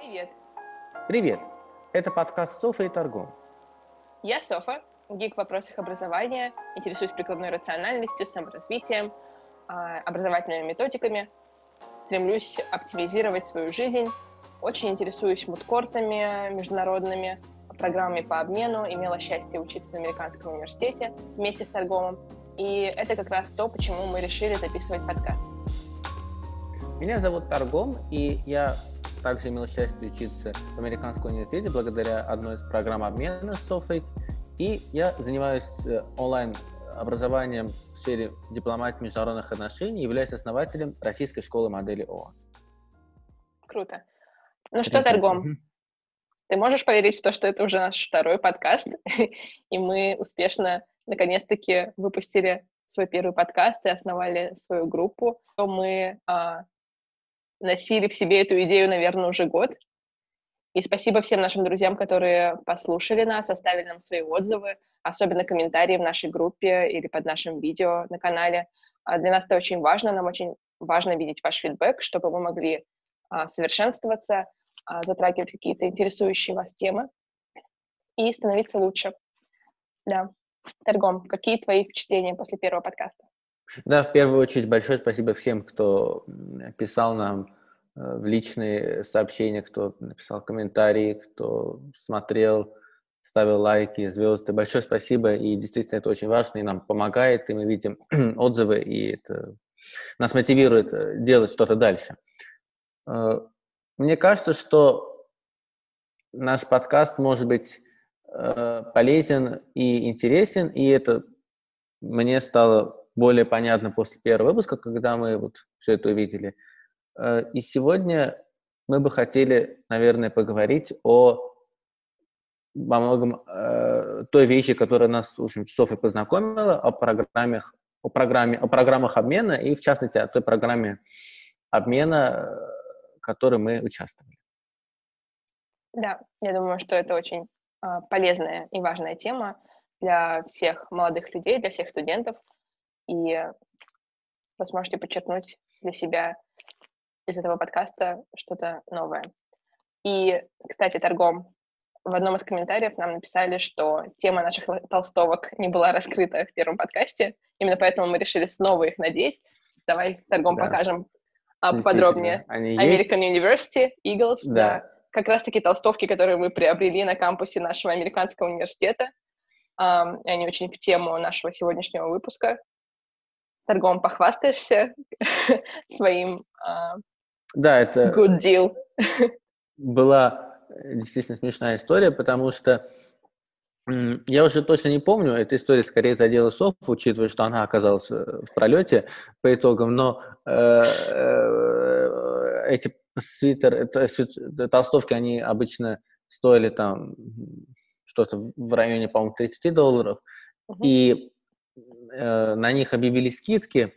Привет. Привет. Это подкаст «Софа и торгом». Я Софа, гик в вопросах образования, интересуюсь прикладной рациональностью, саморазвитием, а, образовательными методиками, стремлюсь оптимизировать свою жизнь, очень интересуюсь мудкортами международными, программами по обмену, имела счастье учиться в американском университете вместе с торгомом, и это как раз то, почему мы решили записывать подкаст. Меня зовут Торгом, и я также имел счастье учиться в американском университете благодаря одной из программ обмена с. И я занимаюсь э, онлайн-образованием в сфере дипломатии международных отношений, являюсь основателем Российской школы модели ООН. Круто. Ну что, Торгом, ты можешь поверить в то, что это уже наш второй подкаст, и мы успешно, наконец-таки, выпустили свой первый подкаст и основали свою группу, то мы а, носили в себе эту идею, наверное, уже год. И спасибо всем нашим друзьям, которые послушали нас, оставили нам свои отзывы, особенно комментарии в нашей группе или под нашим видео на канале. А для нас это очень важно, нам очень важно видеть ваш фидбэк, чтобы мы могли а, совершенствоваться, а, затрагивать какие-то интересующие вас темы и становиться лучше. Да. Торгом, какие твои впечатления после первого подкаста? Да, в первую очередь большое спасибо всем, кто писал нам э, в личные сообщения, кто написал комментарии, кто смотрел, ставил лайки, звезды. Большое спасибо, и действительно это очень важно, и нам помогает, и мы видим отзывы, и это нас мотивирует э, делать что-то дальше. Э, мне кажется, что наш подкаст может быть полезен и интересен, и это мне стало более понятно после первого выпуска, когда мы вот все это увидели. Э, и сегодня мы бы хотели, наверное, поговорить о во многом э, той вещи, которая нас, в общем, Софья познакомила, о программах, о программе, о программах обмена и, в частности, о той программе обмена, э, в которой мы участвовали. Да, я думаю, что это очень э, полезная и важная тема для всех молодых людей, для всех студентов, и вы сможете подчеркнуть для себя из этого подкаста что-то новое. И, кстати, торгом, в одном из комментариев нам написали, что тема наших толстовок не была раскрыта в первом подкасте, именно поэтому мы решили снова их надеть. Давай торгом да. покажем а, подробнее. Они American есть? University, Eagles, да. да. Как раз-таки толстовки, которые мы приобрели на кампусе нашего американского университета. Um, они очень в тему нашего сегодняшнего выпуска торгом похвастаешься своим uh, да, это good deal. была действительно смешная история, потому что я уже точно не помню, эта история скорее задела Софу, учитывая, что она оказалась э, в пролете по итогам, но э, э, эти свитер, толстовки, они обычно стоили там что-то в районе, по-моему, 30 долларов, uh-huh. и э, на них объявили скидки.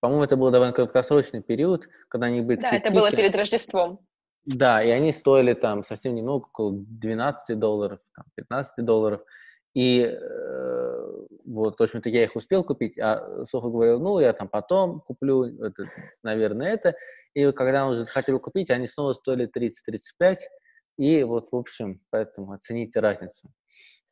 По-моему, это был довольно краткосрочный период, когда они были Да, это скидки. было перед Рождеством. Да, и они стоили там совсем немного, около 12 долларов, там, 15 долларов. И э, вот, в общем-то, я их успел купить, а Софа говорила, ну, я там потом куплю, это, наверное, это. И когда он уже захотел купить, они снова стоили 30-35. И вот, в общем, поэтому оцените разницу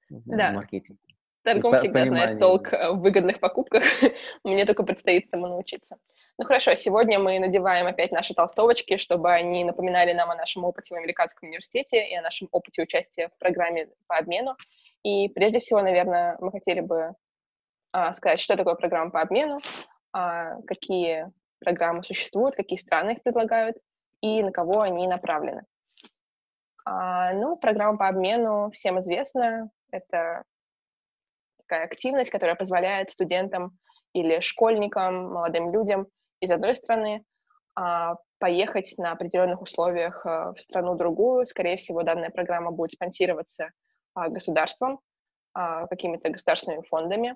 да. в маркетинге. Торгом всегда знает толк э, в выгодных покупках. Мне только предстоит этому научиться. Ну хорошо, сегодня мы надеваем опять наши толстовочки, чтобы они напоминали нам о нашем опыте в американском университете и о нашем опыте участия в программе по обмену. И прежде всего, наверное, мы хотели бы а, сказать, что такое программа по обмену, а, какие программы существуют, какие страны их предлагают и на кого они направлены. А, ну, программа по обмену всем известна. Это такая активность, которая позволяет студентам или школьникам, молодым людям из одной страны а, поехать на определенных условиях а, в страну другую. Скорее всего, данная программа будет спонсироваться а, государством, какими-то государственными фондами.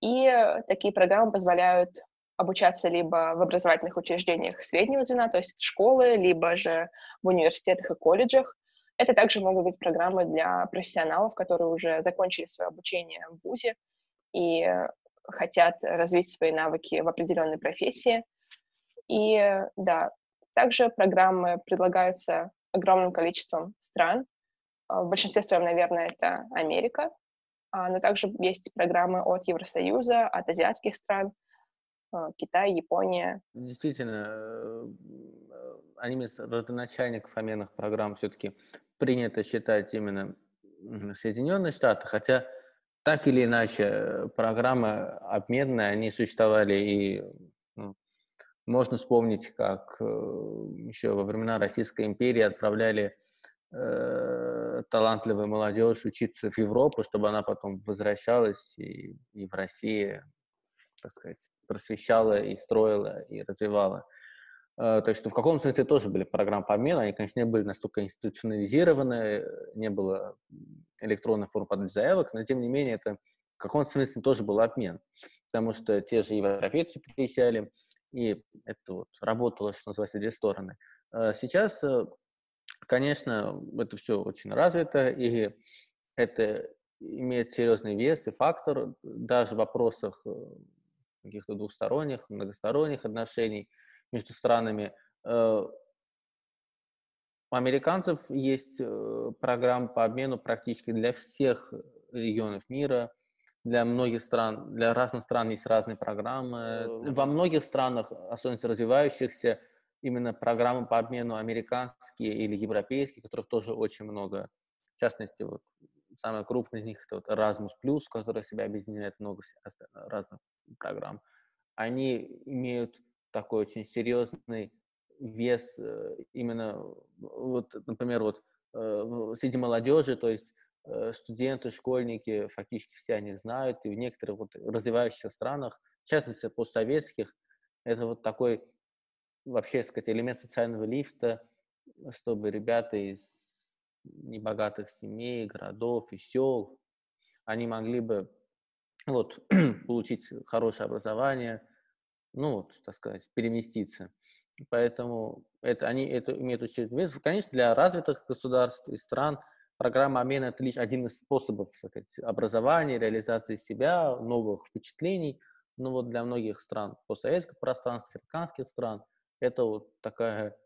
И такие программы позволяют обучаться либо в образовательных учреждениях среднего звена, то есть школы, либо же в университетах и колледжах, это также могут быть программы для профессионалов, которые уже закончили свое обучение в ВУЗе и хотят развить свои навыки в определенной профессии. И да, также программы предлагаются огромным количеством стран. В большинстве своем, наверное, это Америка, но также есть программы от Евросоюза, от азиатских стран, Китай, Япония. Действительно, одним из родоначальников обменных программ все-таки принято считать именно Соединенные Штаты, хотя так или иначе э, программы обменные, они существовали и ну, можно вспомнить, как э, еще во времена Российской империи отправляли э, талантливую молодежь учиться в Европу, чтобы она потом возвращалась и, и в России, так сказать, просвещала и строила и развивала. Э, так что в каком смысле тоже были программы по обмену, они, конечно, не были настолько институционализированы, не было электронных форм подачи заявок, но тем не менее это в каком-то смысле тоже был обмен, потому что те же европейцы приезжали, и это вот работало, что называется, две стороны. Э, сейчас, э, конечно, это все очень развито, и это имеет серьезный вес и фактор даже в вопросах каких-то двухсторонних, многосторонних отношений – между странами. Э, у американцев есть э, программа по обмену практически для всех регионов мира, для многих стран, для разных стран есть разные программы. Во многих странах, особенно развивающихся, именно программы по обмену американские или европейские, которых тоже очень много. В частности, вот самая крупная из них это вот Erasmus+, которая себя объединяет много разных программ. Они имеют такой очень серьезный вес э, именно, вот, например, вот э, среди молодежи, то есть э, студенты, школьники, фактически все о них знают, и в некоторых вот развивающихся странах, в частности, постсоветских, это вот такой вообще, сказать, элемент социального лифта, чтобы ребята из небогатых семей, городов и сел, они могли бы вот, получить хорошее образование, ну, вот, так сказать, переместиться. Поэтому это, они это имеют вес. Конечно, для развитых государств и стран программа обмена – это лишь один из способов сказать, образования, реализации себя, новых впечатлений. Но вот для многих стран постсоветского пространства, африканских стран, это вот такая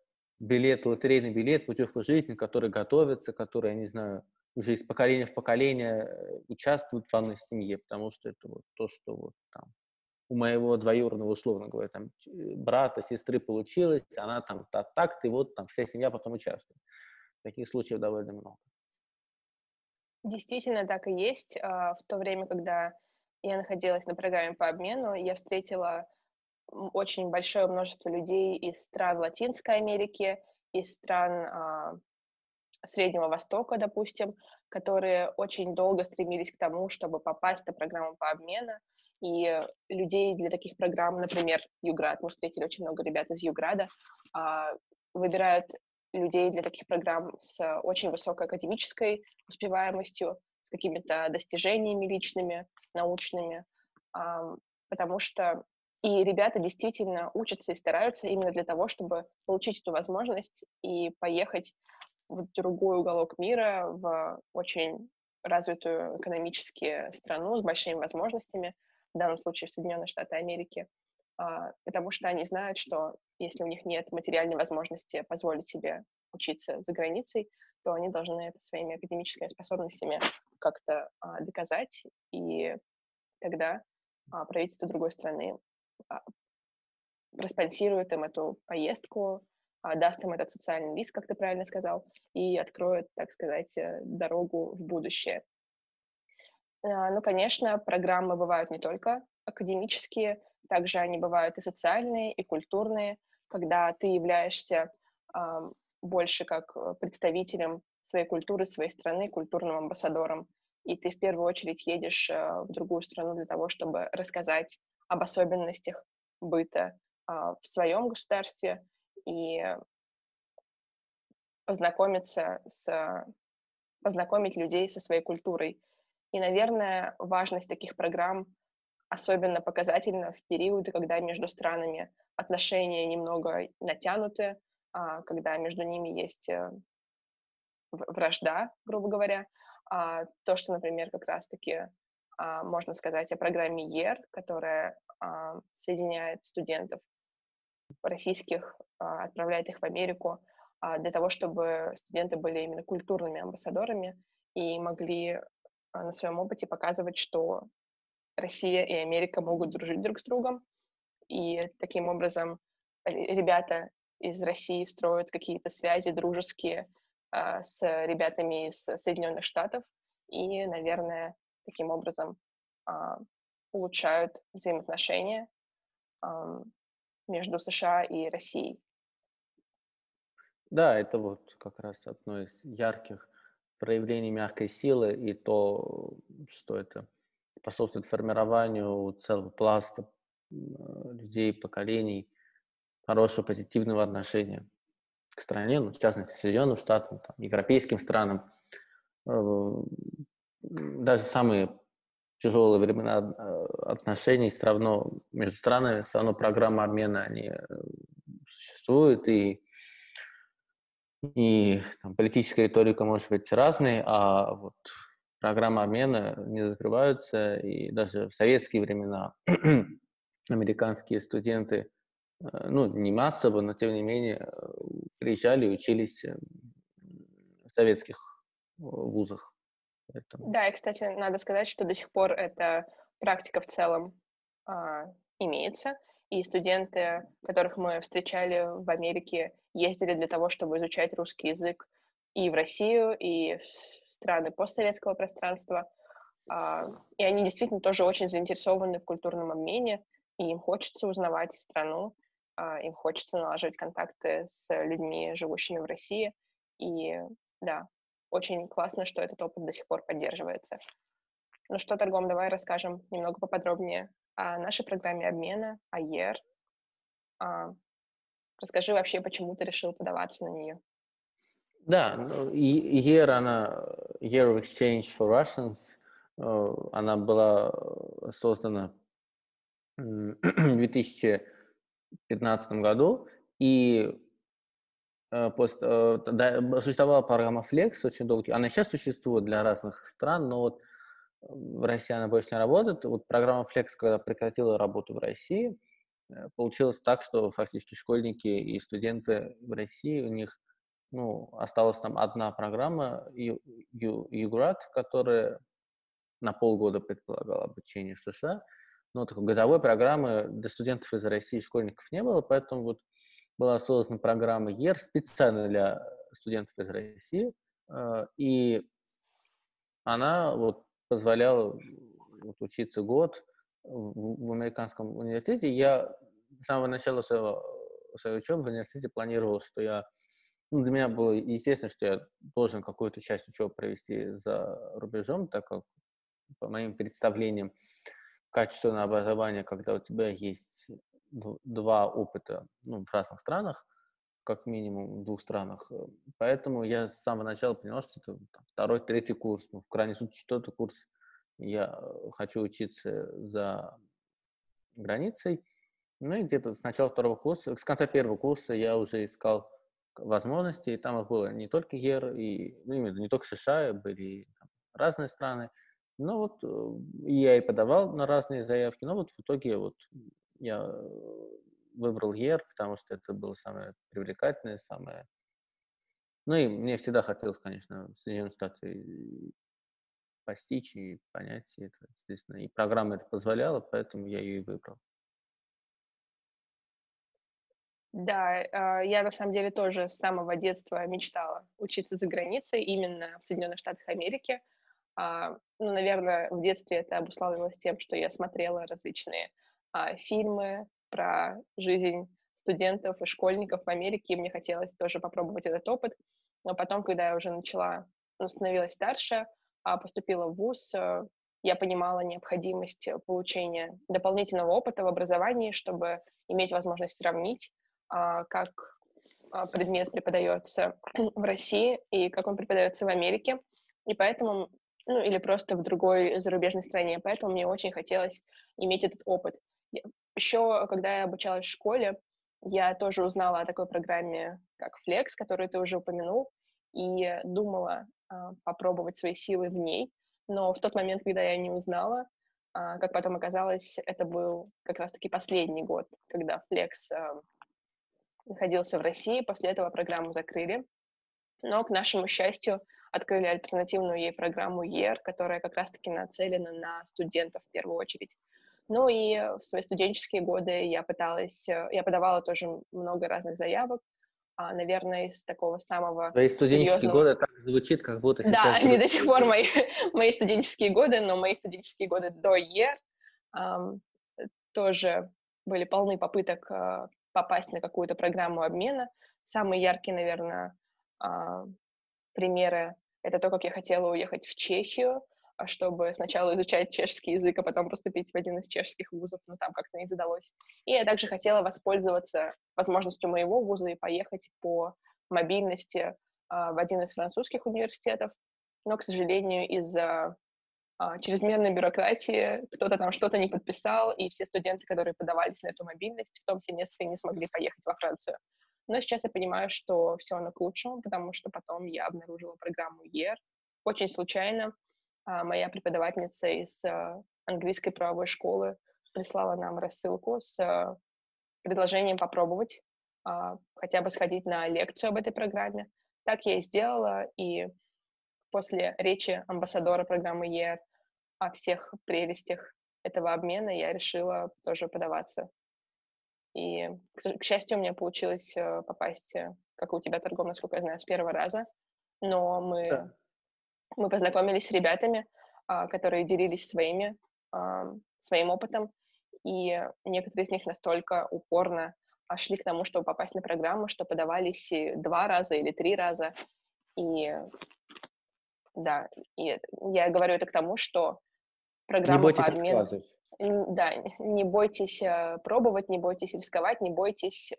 билет, лотерейный билет, путевка жизни, который готовится, который, я не знаю, уже из поколения в поколение э, участвует в одной семье, потому что это вот то, что вот там у моего двоюродного, условно говоря, там, брата, сестры получилось, она там так, и вот там вся семья потом участвует. Таких случаев довольно много. Действительно так и есть. А, в то время, когда я находилась на программе по обмену, я встретила очень большое множество людей из стран Латинской Америки, из стран а, Среднего Востока, допустим, которые очень долго стремились к тому, чтобы попасть на программу по обмену, и людей для таких программ, например, Юград, мы встретили очень много ребят из Юграда, а, выбирают людей для таких программ с очень высокой академической успеваемостью, с какими-то достижениями личными, научными, потому что и ребята действительно учатся и стараются именно для того, чтобы получить эту возможность и поехать в другой уголок мира, в очень развитую экономически страну с большими возможностями, в данном случае в Соединенные Штаты Америки, а, потому что они знают, что если у них нет материальной возможности позволить себе учиться за границей, то они должны это своими академическими способностями как-то а, доказать, и тогда а, правительство другой страны проспонсирует им эту поездку, даст им этот социальный лифт, как ты правильно сказал, и откроет, так сказать, э, дорогу в будущее. А, ну, конечно, программы бывают не только академические, также они бывают и социальные, и культурные, когда ты являешься больше как э, представителем своей культуры, своей страны, культурным амбассадором, и ты в первую очередь едешь э, в другую страну для того, чтобы рассказать об особенностях быта э, в своем государстве и познакомиться с познакомить людей со своей культурой и, наверное, важность таких программ особенно показательна в периоды, когда между странами отношения немного натянуты, а, когда между ними есть э, вражда, грубо говоря. А, то, что, например, как раз-таки а, можно сказать о программе ЕР, которая соединяет студентов российских, отправляет их в Америку, а, для того, чтобы студенты были именно культурными амбассадорами и могли а, на своем опыте показывать, что Россия и Америка могут дружить друг с другом, и таким образом ребята из России строят какие-то связи дружеские а, с ребятами из Соединенных Штатов, и, наверное, таким образом а, улучшают взаимоотношения а, между США и Россией. Да, это вот как раз одно из ярких проявлений мягкой силы и то, что это способствует формированию целого пласта людей, поколений, хорошего позитивного отношения к стране, ну, в частности, Соединенным Штатам, там, европейским странам. Э, даже самые тяжелые времена э, отношений все равно между странами, все равно программа обмена, они э, существуют, и, и там, политическая риторика может быть разной, а вот программа обмена не закрываются, и даже в советские времена американские студенты, э, ну, не массово, но тем не менее, приезжали и учились в советских вузах. Поэтому... Да, и, кстати, надо сказать, что до сих пор эта практика в целом а, имеется, и студенты, которых мы встречали в Америке, ездили для того, чтобы изучать русский язык и в Россию, и в страны постсоветского пространства. А, и они действительно тоже очень заинтересованы в культурном обмене, и им хочется узнавать страну, а, им хочется налаживать контакты с людьми, живущими в России. И да, очень классно, что этот опыт до сих пор поддерживается. Ну что, Торгом, давай расскажем немного поподробнее о нашей программе обмена, о ЕР. А, расскажи вообще, почему ты решил подаваться на нее. Да, ну, ЕР, она, Year of Exchange for Russians, э, она была создана в 2015 году, и Э, после, э, да, существовала программа Flex очень долго, она сейчас существует для разных стран, но вот в России она больше не работает. Вот программа Flex, когда прекратила работу в России, э, получилось так, что фактически школьники и студенты в России, у них ну, осталась там одна программа, UGRAD, которая на полгода предполагала обучение в США, но такой годовой программы для студентов из России школьников не было, поэтому вот была создана программа ЕР специально для студентов из России, э, и она вот позволяла вот, учиться год в, американском университете. Я с самого начала своего, своей учебы в университете планировал, что я ну, для меня было естественно, что я должен какую-то часть учебы провести за рубежом, так как по моим представлениям качественное образование, когда у тебя есть два опыта ну, в разных странах, как минимум в двух странах. Э, поэтому я с самого начала понял, что это второй, третий курс, ну, в крайнем случае четвертый курс. Я э, хочу учиться за границей. Ну и где-то с начала второго курса, с конца первого курса я уже искал возможности, и там их было не только ЕР, и, ну, именно не только США, были там, разные страны. Ну вот э, я и подавал на разные заявки, но вот в итоге вот я э, выбрал ЕР, потому что это было самое привлекательное, самое... Ну и мне всегда хотелось, конечно, Соединенные Штаты постичь и понять это, естественно. И программа это позволяла, поэтому я ее и выбрал. Да, а, я на самом деле тоже с самого детства мечтала учиться за границей, именно в Соединенных Штатах Америки. А, ну, наверное, в детстве это обуславливалось тем, что я смотрела различные а, фильмы про жизнь студентов и школьников в Америке, и мне хотелось тоже попробовать этот опыт. Но потом, когда я уже начала, ну, становилась старше, а поступила в ВУЗ, э, я понимала необходимость получения дополнительного опыта в образовании, чтобы иметь возможность сравнить, а, как предмет преподается в России и как он преподается в Америке. И поэтому, ну или просто в другой зарубежной стране. Поэтому мне очень хотелось иметь этот опыт. Еще, когда я обучалась в школе, я тоже узнала о такой программе, как Flex, которую ты уже упомянул, и думала а, попробовать свои силы в ней. Но в тот момент, когда я не узнала, а, как потом оказалось, это был как раз-таки последний год, когда Flex а, находился в России. После этого программу закрыли. Но, к нашему счастью, открыли альтернативную ей программу ЕР, которая как раз-таки нацелена на студентов в первую очередь. Ну и в свои студенческие годы я пыталась, э, я подавала тоже много разных заявок, а, наверное, из такого самого Твои студенческие серьезного... годы так звучит, как будто сейчас... Да, они до сих пор мои, мои студенческие годы, но мои студенческие годы до ЕР эм, тоже были полны попыток э, попасть на какую-то программу обмена. Самые яркие, наверное, э, примеры — это то, как я хотела уехать в Чехию, чтобы сначала изучать чешский язык, а потом поступить в один из чешских вузов, но там как-то не задалось. И я также хотела воспользоваться возможностью моего вуза и поехать по мобильности а, в один из французских университетов, но, к сожалению, из-за а, чрезмерной бюрократии кто-то там что-то не подписал, и все студенты, которые подавались на эту мобильность, в том семестре не смогли поехать во Францию. Но сейчас я понимаю, что все оно к лучшему, потому что потом я обнаружила программу ER очень случайно, а, моя преподавательница из а, английской правовой школы прислала нам рассылку с а, предложением попробовать хотя бы сходить на лекцию об этой программе. Так я и сделала, и после речи амбассадора программы ЕР о всех прелестях этого обмена я решила тоже подаваться. И, к счастью, у меня получилось попасть, э, как и у тебя, торгом, насколько я знаю, с первого раза. Но мы мы познакомились с ребятами, а, которые делились своими, а, своим опытом, и некоторые из них настолько упорно шли к тому, чтобы попасть на программу, что подавались два раза или три раза. И да, и я говорю это к тому, что программа не по обмену... Да, не бойтесь а, пробовать, не бойтесь рисковать, не бойтесь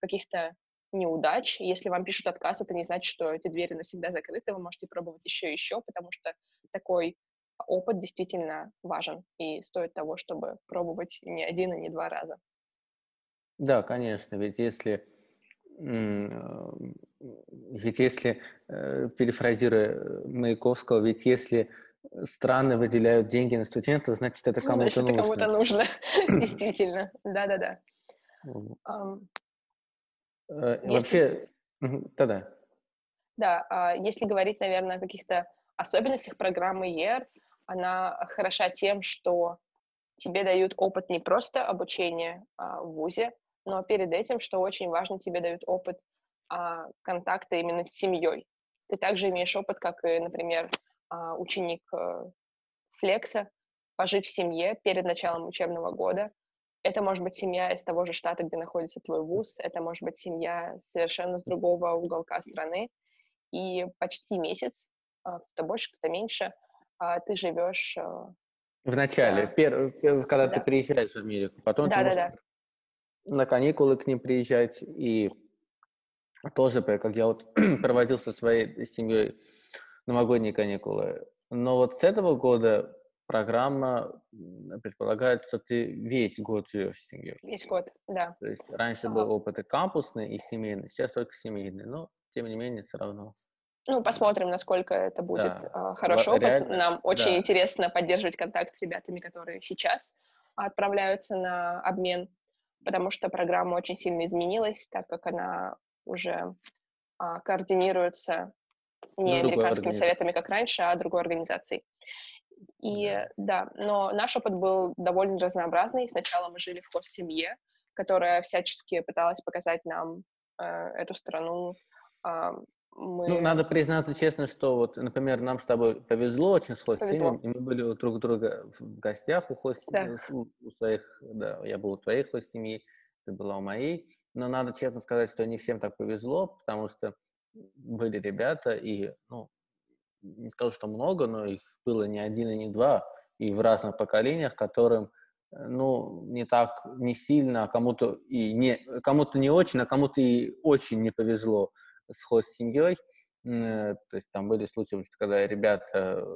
каких-то неудач. Если вам пишут отказ, это не значит, что эти двери навсегда закрыты, вы можете пробовать еще и еще, потому что такой опыт действительно важен и стоит того, чтобы пробовать не один и не два раза. Да, конечно, ведь если э, ведь если, э, перефразируя Маяковского, ведь если страны выделяют деньги на студентов, значит, это кому-то нужно. Значит, кому-то нужно, действительно. Да-да-да. Э, вообще, да-да. Да, а если говорить, наверное, о каких-то особенностях программы ER, она хороша тем, что тебе дают опыт не просто обучения а, в ВУЗе, но перед этим, что очень важно, тебе дают опыт а, контакта именно с семьей. Ты также имеешь опыт, как и, например, а, ученик а, Флекса, пожить в семье перед началом учебного года, это может быть семья из того же штата, где находится твой вуз, это может быть семья совершенно с другого уголка страны, и почти месяц, а, кто больше, кто меньше, а, ты живешь... А, в начале, с... пер... когда да. ты приезжаешь в Америку, потом да, ты да, да. на каникулы к ним приезжать, и тоже, как я вот проводил со своей семьей новогодние каникулы. Но вот с этого года программа предполагает, что ты весь год живешь с семьей. Весь год, да. То есть раньше ага. был опыт и кампусный, и семейный, сейчас только семейный, но тем не менее все равно. Ну, посмотрим, насколько это будет да. э, хороший опыт. Реально, Нам очень да. интересно поддерживать контакт с ребятами, которые сейчас отправляются на обмен, потому что программа очень сильно изменилась, так как она уже э, координируется не американскими советами, как раньше, а другой организацией. И да, но наш опыт был довольно разнообразный. Сначала мы жили в хост-семье, которая всячески пыталась показать нам э, эту страну. Э, мы... Ну, надо признаться честно, что вот, например, нам с тобой повезло очень с хост-семьей, и мы были у друг друга в гостях у хост да. у, у своих, да, я был у твоей хост-семьи, ты была у моей, но надо честно сказать, что не всем так повезло, потому что были ребята, и, ну, не скажу, что много, но их было не один и не два, и в разных поколениях, которым э, ну, не так, не сильно, а кому-то и не, кому-то не очень, а кому-то и очень не повезло с хост-семьей. Э, то есть там были случаи, когда ребята,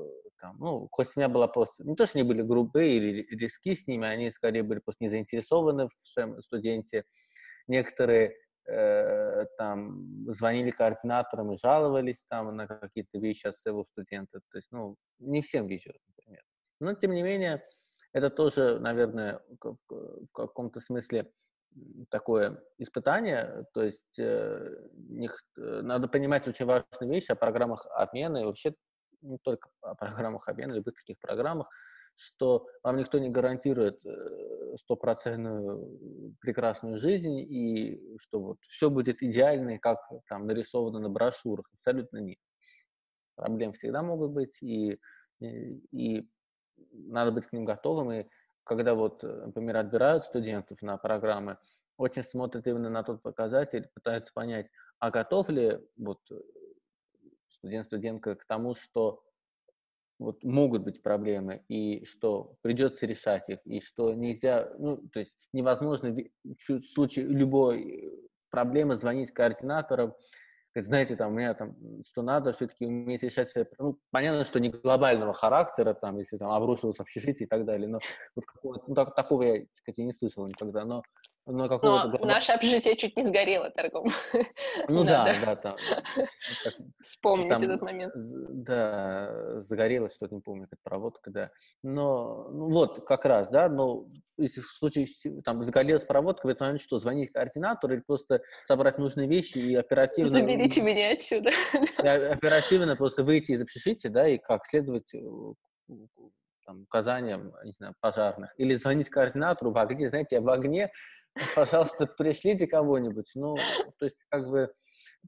там, ну, хост-семья была просто, не то, что они были грубые или риски с ними, они скорее были просто не заинтересованы в студенте. Некоторые э, там звонили координаторам и жаловались там на какие-то вещи от своего студента. То есть, ну, не всем везет, например. Но, тем не менее, это тоже, наверное, в каком-то смысле такое испытание, то есть э, них, э, надо понимать очень важную вещь о программах обмена и вообще не только о программах обмена, любых таких программах, что вам никто не гарантирует э, стопроцентную прекрасную жизнь и что вот все будет идеально, как там нарисовано на брошюрах. Абсолютно нет. Проблем всегда могут быть, и, и, и надо быть к ним готовым. И когда вот, например, отбирают студентов на программы, очень смотрят именно на тот показатель, пытаются понять, а готов ли вот студент-студентка к тому, что вот могут быть проблемы, и что придется решать их, и что нельзя, ну, то есть невозможно в случае любой проблемы звонить координаторам, знаете, там, у меня там, что надо все-таки уметь решать свои, ну, понятно, что не глобального характера, там, если там обрушилось общежитие и так далее, но вот какого ну, так, такого я, так сказать, не слышал никогда, но но какого-то... Но наше общежитие чуть не сгорело торгом. Ну да, да, там. Вспомнить этот момент. Да, загорелось что-то, не помню, как проводка, да. Но, ну вот, как раз, да, но если в случае, там, загорелась проводка, в этот момент что, звонить координатору или просто собрать нужные вещи и оперативно... Заберите меня отсюда. Оперативно просто выйти из общежития, да, и как следовать э, там, указаниям, не знаю, пожарных. Или звонить координатору в огне, знаете, я в огне, пожалуйста, пришлите кого-нибудь. Ну, то есть, как бы,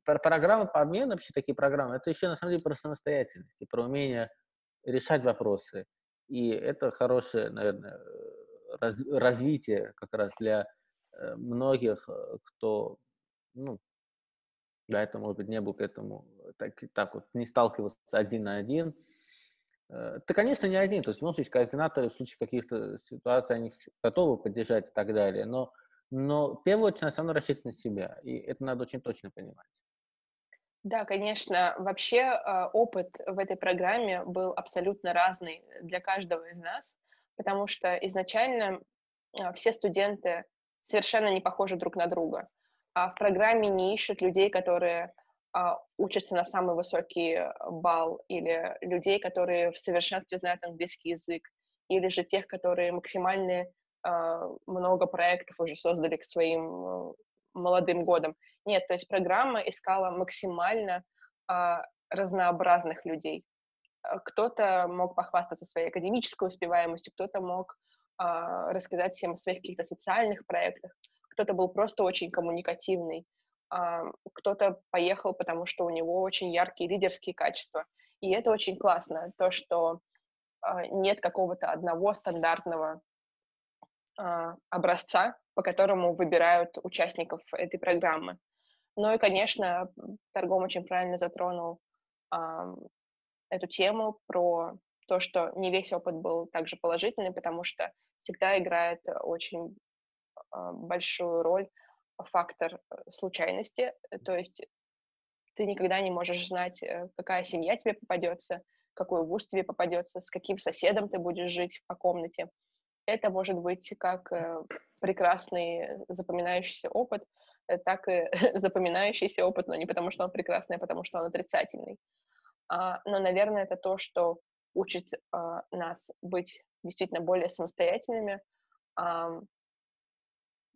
программа по обмену, вообще такие программы, это еще, на самом деле, про самостоятельность и про умение решать вопросы. И это хорошее, наверное, раз, развитие как раз для э, многих, э, кто, ну, да, это, может быть, не был к этому так, так вот, не сталкивался один на один. Э, ты, конечно, не один, то есть, в любом случае, координаторы в случае каких-то ситуаций, они готовы поддержать и так далее, но но в первую очередь, все равно рассчитывать на себя, и это надо очень точно понимать. Да, конечно. Вообще а, опыт в этой программе был абсолютно разный для каждого из нас, потому что изначально а, все студенты совершенно не похожи друг на друга. А в программе не ищут людей, которые учатся на самый высокий балл, или людей, которые в совершенстве знают английский язык, или же тех, которые максимальные а, много проектов уже создали к своим э, молодым годам. Нет, то есть программа искала максимально а, разнообразных людей. А, кто-то мог похвастаться своей академической успеваемостью, кто-то мог рассказать всем о своих каких-то социальных проектах, кто-то был просто очень коммуникативный, кто-то поехал, потому что у него очень яркие лидерские качества. И это очень классно, то, что нет какого-то одного стандартного а, образца, по которому выбирают участников этой программы. Ну и, конечно, Торгом очень правильно затронул а, эту тему про то, что не весь опыт был также положительный, потому что всегда играет очень а, большую роль фактор э, случайности, то есть ты никогда не можешь знать, э, какая семья тебе попадется, какой вуз тебе попадется, с каким соседом ты будешь жить по комнате это может быть как э, прекрасный запоминающийся опыт, э, так и запоминающийся опыт, но не потому, что он прекрасный, а потому, что он отрицательный. А, но, наверное, это то, что учит а, нас быть действительно более самостоятельными,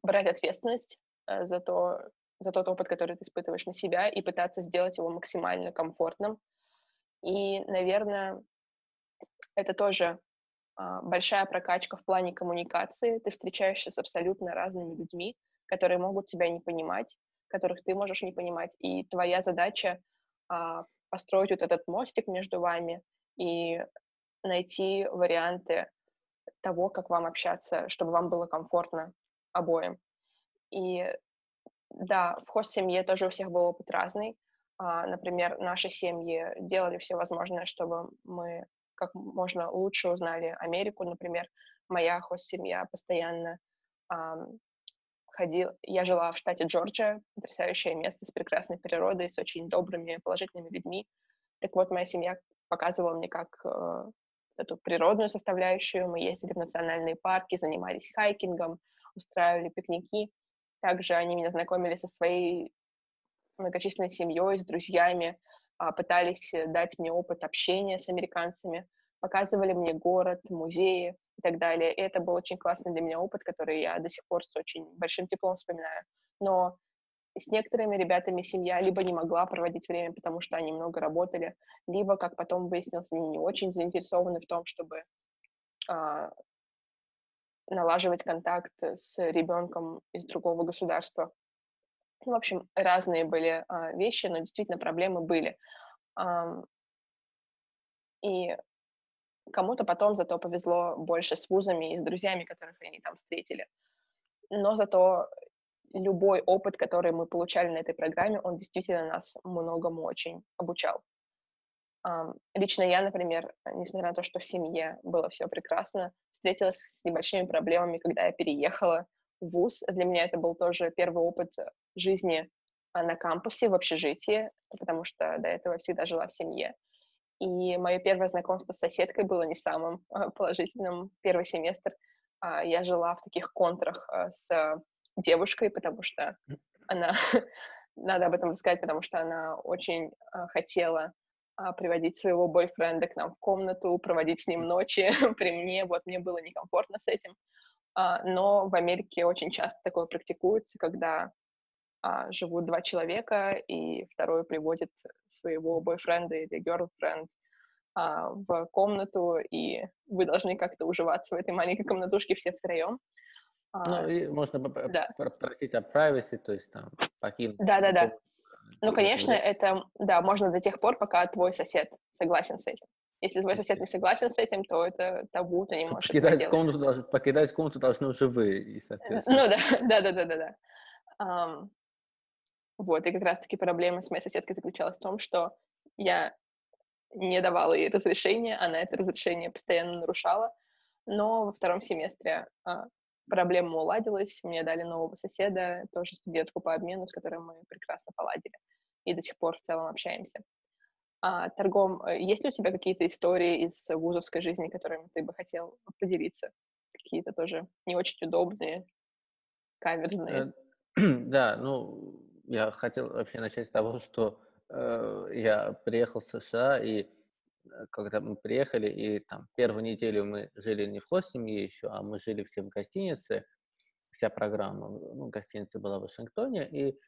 брать ответственность э, за, то, за тот опыт, который ты испытываешь на себя, и пытаться сделать его максимально комфортным. И, наверное, это тоже большая прокачка в плане коммуникации. Ты встречаешься с абсолютно разными людьми, которые могут тебя не понимать, которых ты можешь не понимать. И твоя задача а, построить вот этот мостик между вами и найти варианты того, как вам общаться, чтобы вам было комфортно обоим. И да, в хост-семье тоже у всех был опыт разный. А, например, наши семьи делали все возможное, чтобы мы как можно лучше узнали Америку. Например, моя хост-семья постоянно эм, ходила... Я жила в штате Джорджия, потрясающее место с прекрасной природой, с очень добрыми, положительными людьми. Так вот, моя семья показывала мне, как э, эту природную составляющую. Мы ездили в национальные парки, занимались хайкингом, устраивали пикники. Также они меня знакомили со своей многочисленной семьей, с друзьями, пытались э, дать мне опыт общения с американцами, показывали мне город, музеи, и так далее. И это был очень классный для меня опыт, который я до сих пор с очень большим теплом вспоминаю. Но с некоторыми ребятами семья либо не могла проводить время, потому что они много работали, либо, как потом выяснилось, они не очень заинтересованы в том, чтобы а, налаживать контакт с ребенком из другого государства. Ну, в общем, разные были а, вещи, но действительно проблемы были. А, и кому-то потом зато повезло больше с вузами и с друзьями, которых они там встретили. Но зато любой опыт, который мы получали на этой программе, он действительно нас многому очень обучал. Лично я, например, несмотря на то, что в семье было все прекрасно, встретилась с небольшими проблемами, когда я переехала ВУЗ. Для меня это был тоже первый опыт жизни а, на кампусе, в общежитии, потому что до этого всегда жила в семье. И мое первое знакомство с соседкой было не самым а, положительным. Первый семестр а, я жила в таких контрах с девушкой, потому что она, надо об этом рассказать, потому что она очень хотела приводить своего бойфренда к нам в комнату, проводить с ним ночи при мне. Вот мне было некомфортно с этим. Но в Америке очень часто такое практикуется, когда а, живут два человека, и второй приводит своего бойфренда или girlfriend а, в комнату, и вы должны как-то уживаться в этой маленькой комнатушке все втроем. Ну, а, и можно да. попросить о privacy, то есть там покинуть. Да-да-да. Ну, конечно, это, да, можно до тех пор, пока твой сосед согласен с этим. Если твой сосед не согласен с этим, то это табу, ты не можешь покидать это комнату должны, Покидать комнату должны уже вы, и, соответственно. Ну, да, да-да-да-да. Um, вот, и как раз-таки проблема с моей соседкой заключалась в том, что я не давала ей разрешения, она это разрешение постоянно нарушала, но во втором семестре а, проблема уладилась, мне дали нового соседа, тоже студентку по обмену, с которой мы прекрасно поладили, и до сих пор в целом общаемся. А, торгом, э, есть ли у тебя какие-то истории из вузовской жизни, которыми ты бы хотел поделиться? Какие-то тоже не очень удобные, каверзные? Э, да, ну, я хотел вообще начать с того, что э, я приехал в США, и э, когда мы приехали, и там первую неделю мы жили не в хостинге еще, а мы жили все в гостинице, вся программа, ну, гостиница была в Вашингтоне, и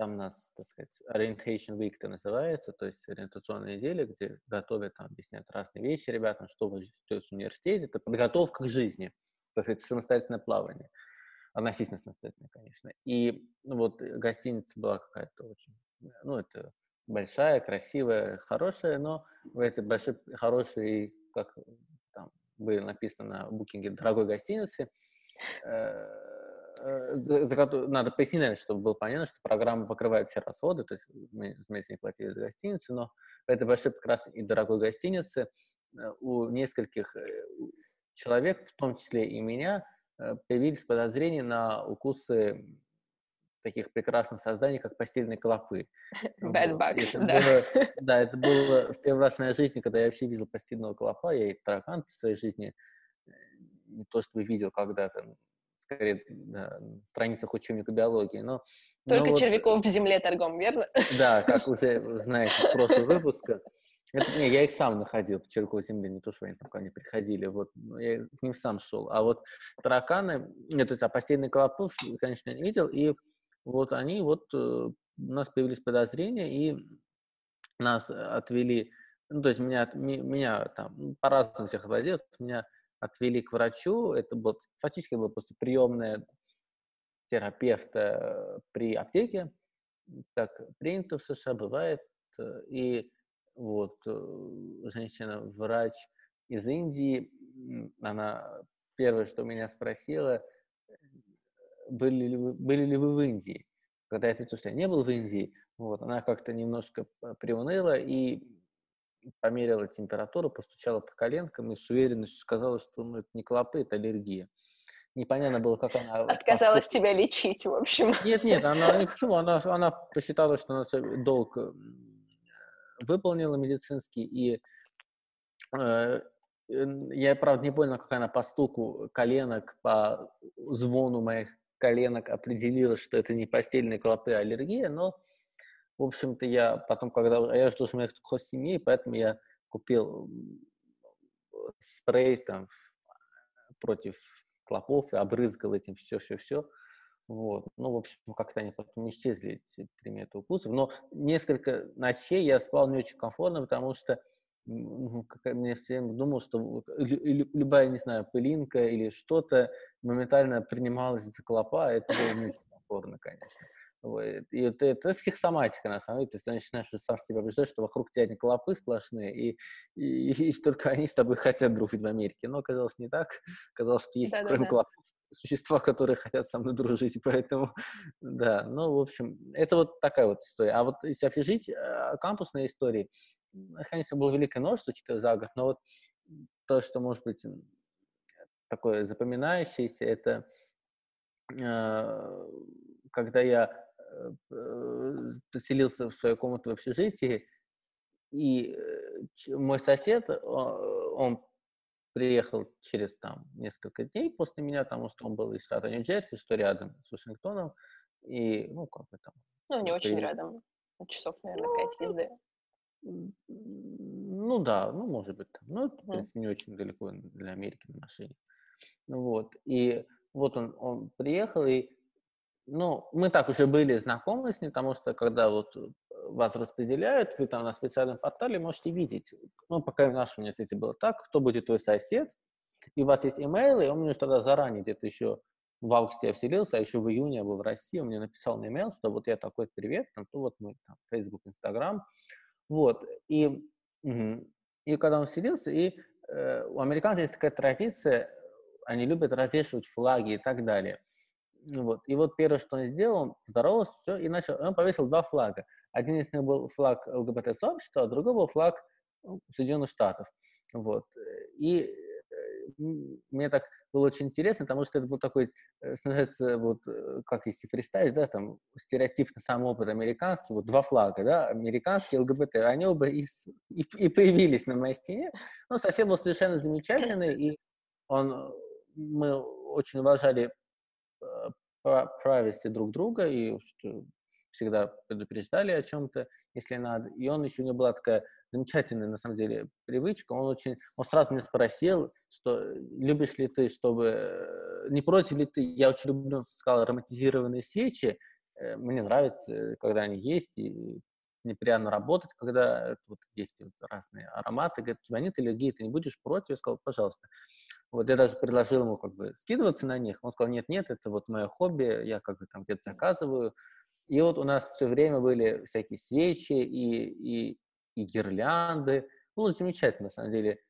там у нас, так сказать, orientation week это называется, то есть ориентационная неделя, где готовят, там, объясняют разные вещи ребятам, что вы ждете в университете, это подготовка к жизни, так сказать, самостоятельное плавание относительно самостоятельно, конечно. И ну, вот гостиница была какая-то очень, ну, это большая, красивая, хорошая, но в этой большой, хорошей, как там было написано на букинге, дорогой гостинице, э, за, за которую надо пояснить, чтобы было понятно, что программа покрывает все расходы, то есть мы вместе не платили за гостиницу, но в этой большой, прекрасной и дорогой гостинице э, у нескольких человек, в том числе и меня, Э, появились подозрения на укусы таких прекрасных созданий, как постельные клопы. Bad bugs, да. Было, да, это было в первый раз в моей жизни, когда я вообще видел постельного клопа, я и таракан в своей жизни э, не то чтобы видел когда-то, скорее на страницах учебника биологии, но... Только но червяков вот, в земле торгом, верно? Да, как уже знаете прошлого выпуска, это, не, я их сам находил по черку земли, не то, что они там ко мне приходили, вот, я к ним сам шел. А вот тараканы, нет, то есть, а постельный колопус, конечно, не видел, и вот они, вот, э, у нас появились подозрения, и нас отвели, ну, то есть, меня, меня там, ну, по-разному всех отводили, меня отвели к врачу, это был, фактически было просто приемная терапевта при аптеке, так принято в США, бывает, э, и вот, э, женщина-врач из Индии, она первое, что меня спросила, были ли вы, были ли вы в Индии? Когда я ответил, что я не был в Индии, вот, она как-то немножко приуныла и померила температуру, постучала по коленкам и с уверенностью сказала, что ну, это не клопы, это аллергия. Непонятно было, как она... Отказалась поступ... тебя лечить, в общем. Нет, нет, она, почему? Она, она посчитала, что она долг выполнила медицинский, и э, я, правда, не понял, как она по стуку коленок, по звону моих коленок определила, что это не постельные клопы, а аллергия, но, в общем-то, я потом, когда... Я же должен ехать к семье, поэтому я купил спрей там против клопов и обрызгал этим все-все-все. Вот. Ну, в общем, как-то они потом не исчезли, эти приметы укусов. Но несколько ночей я спал не очень комфортно, потому что ну, как мне все время думал, что любая, не знаю, пылинка или что-то моментально принималось за клопа, а это было не очень комфортно, конечно. Вот. И это, это психосоматика, на самом деле. То есть ты начинаешь сам себя убеждать, что вокруг тебя не клопы сплошные, и, и, и, и только они с тобой хотят дружить в Америке. Но оказалось не так. Оказалось, что есть, да, кроме да, клопов, существа, которые хотят со мной дружить, и поэтому, да, ну, в общем, это вот такая вот история. А вот если общежить э, кампусной истории, конечно, было великое множество, читаю за год, но вот то, что, может быть, такое запоминающееся, это э, когда я поселился в свою комнату в общежитии, и мой сосед, он приехал через там несколько дней после меня, потому что он был из штата Нью-Джерси, что рядом с Вашингтоном, и, ну, как бы там... Ну, не очень рядом, часов, наверное, пять езды. Ну да, ну, может быть. Там. Ну, в принципе, не очень далеко для Америки на машине. Вот, и вот он, он приехал, и, ну, мы так уже были знакомы с ним, потому что, когда вот вас распределяют, вы там на специальном портале можете видеть, ну, пока в нашем университете было так, кто будет твой сосед, и у вас есть имейл, и он мне тогда заранее где-то еще в августе я вселился, а еще в июне я был в России, он мне написал на имейл, что вот я такой привет, там, то вот мы, там, Facebook, Instagram, вот, и, и когда он вселился, и э, у американцев есть такая традиция, они любят развешивать флаги и так далее. Вот. И вот первое, что он сделал, он здоровался, все, и начал, он повесил два флага. Один из них был флаг ЛГБТ-сообщества, а другой был флаг ну, Соединенных Штатов. Вот. И э, мне так было очень интересно, потому что это был такой, э, становится, вот, э, как если представить, да, там, стереотипный сам опыт американский, вот два флага, да, американский, ЛГБТ, они оба и, и, и появились на моей стене. Но совсем был совершенно замечательный, и он, мы очень уважали privacy друг друга, и всегда предупреждали о чем-то, если надо. И он еще у него была такая замечательная, на самом деле, привычка. Он очень, он сразу меня спросил, что любишь ли ты, чтобы, э, не против ли ты, я очень люблю, он сказал, ароматизированные свечи, э, мне нравится, когда они есть, и неприятно работать, когда вот есть вот разные ароматы. Говорит, звонит аллергия, ты не будешь против? Я сказал, пожалуйста. Вот я даже предложил ему как бы скидываться на них. Он сказал, нет, нет, это вот мое хобби, я как бы там где-то заказываю. И вот у нас все время были всякие свечи и, и, и гирлянды. Ну, замечательно, на самом деле,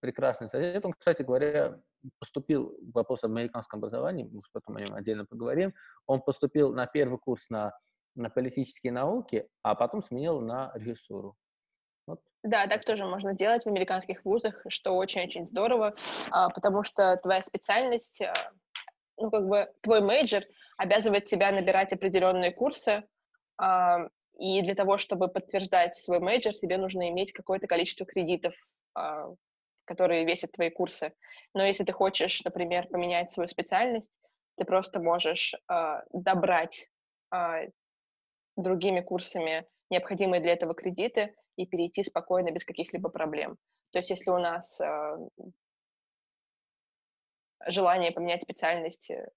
прекрасный сосед. Он, кстати говоря, поступил в вопрос об американском образовании, мы потом о нем отдельно поговорим. Он поступил на первый курс на, на политические науки, а потом сменил на режиссуру. Вот. Да, так тоже можно делать в американских вузах, что очень-очень здорово, а, потому что твоя специальность а, ну, как бы твой major обязывает тебя набирать определенные курсы, э, и для того, чтобы подтверждать свой major, тебе нужно иметь какое-то количество кредитов, которые весят твои курсы. Но если ты хочешь, например, поменять свою специальность, ты просто можешь добрать другими курсами необходимые для этого кредиты и перейти спокойно без каких-либо проблем. То есть если у нас э, желание поменять специальность э,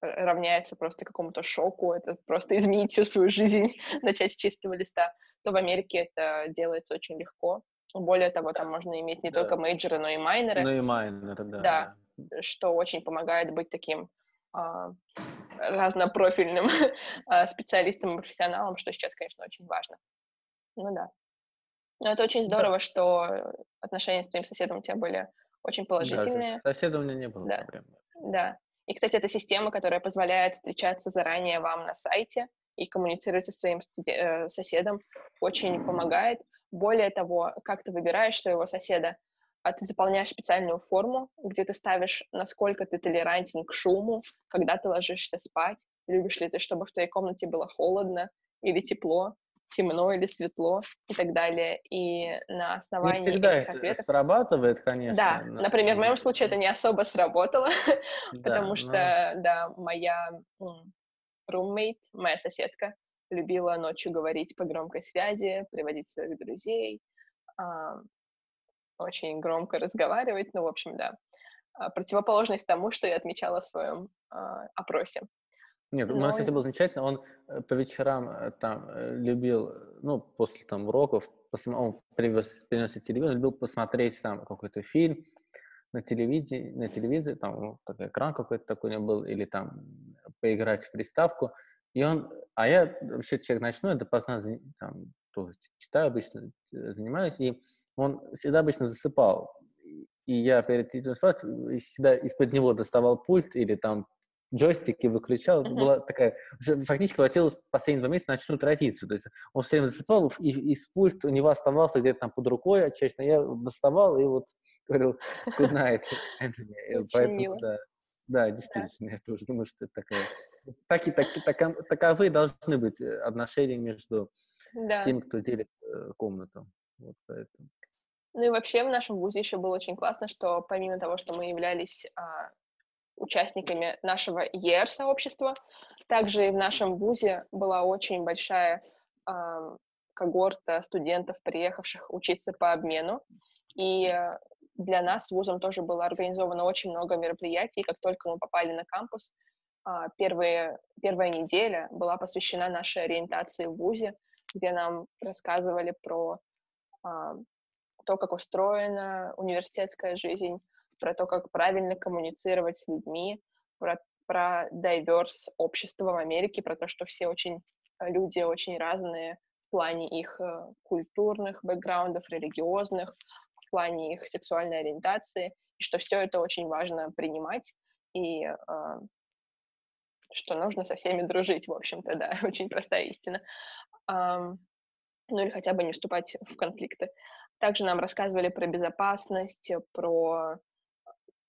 равняется просто какому-то шоку, это просто изменить всю свою жизнь, начать с чистого листа, то в Америке это делается очень легко. Более того, там можно иметь не да. только мейджоры, но и майнеры. Ну и майнеры, да. Да, что очень помогает быть таким а, разнопрофильным а, специалистом и профессионалом, что сейчас, конечно, очень важно. Ну да. Но это очень здорово, да. что отношения с твоим соседом у тебя были очень положительные. Да, соседа у меня не было да. проблем. Да. И, кстати, это система, которая позволяет встречаться заранее вам на сайте и коммуницировать со своим студи- э, соседом, очень помогает. Более того, как ты выбираешь своего соседа, а ты заполняешь специальную форму, где ты ставишь, насколько ты толерантен к шуму, когда ты ложишься спать, любишь ли ты, чтобы в твоей комнате было холодно или тепло, темно или светло и так далее. И на основании не всегда этих ответов... срабатывает, конечно. Да, но... например, в моем случае это не особо сработало, да, потому но... что, да, моя roommate, моя соседка, любила ночью говорить по громкой связи, приводить своих друзей, очень громко разговаривать, ну, в общем, да. а, противоположность тому, что я отмечала в своем а, опросе. Нет, Но... у нас, кстати, было замечательно. Он э, по вечерам э, там э, любил, ну, после там уроков, он привез, принес телевизор, любил посмотреть там какой-то фильм на телевидении, на телевизоре, там ну, такой экран какой-то такой у него был, или там поиграть в приставку. И он, а я вообще человек ночной, допоздна там, тоже читаю обычно, занимаюсь, и он всегда обычно засыпал. И я перед этим спать всегда из-под него доставал пульт или там джойстики выключал. Uh-huh. была такая, уже фактически хватило последние два месяца ночную традицию. То есть он все время засыпал, и, и пульт у него оставался где-то там под рукой, честно, я доставал и вот говорил good night, Энтони. Поэтому, да, да, действительно, я тоже думаю, что это такая... Так так, так, таковы должны быть э, отношения между да. теми, кто делит э, комнату. Вот поэтому. Ну и вообще в нашем вузе еще было очень классно, что помимо того, что мы являлись а, участниками нашего ЕР-сообщества. Также и в нашем ВУЗе была очень большая э, когорта студентов, приехавших учиться по обмену. И для нас вузом тоже было организовано очень много мероприятий. Как только мы попали на кампус, э, первые, первая неделя была посвящена нашей ориентации в ВУЗе, где нам рассказывали про э, то, как устроена университетская жизнь, про то, как правильно коммуницировать с людьми, про, про diverse общество в Америке, про то, что все очень э, люди очень разные в плане их э, культурных бэкграундов, религиозных, в плане их сексуальной ориентации, и что все это очень важно принимать, и э, что нужно со всеми дружить, в общем-то, да, очень простая истина. Um, ну или хотя бы не вступать в конфликты. Также нам рассказывали про безопасность, про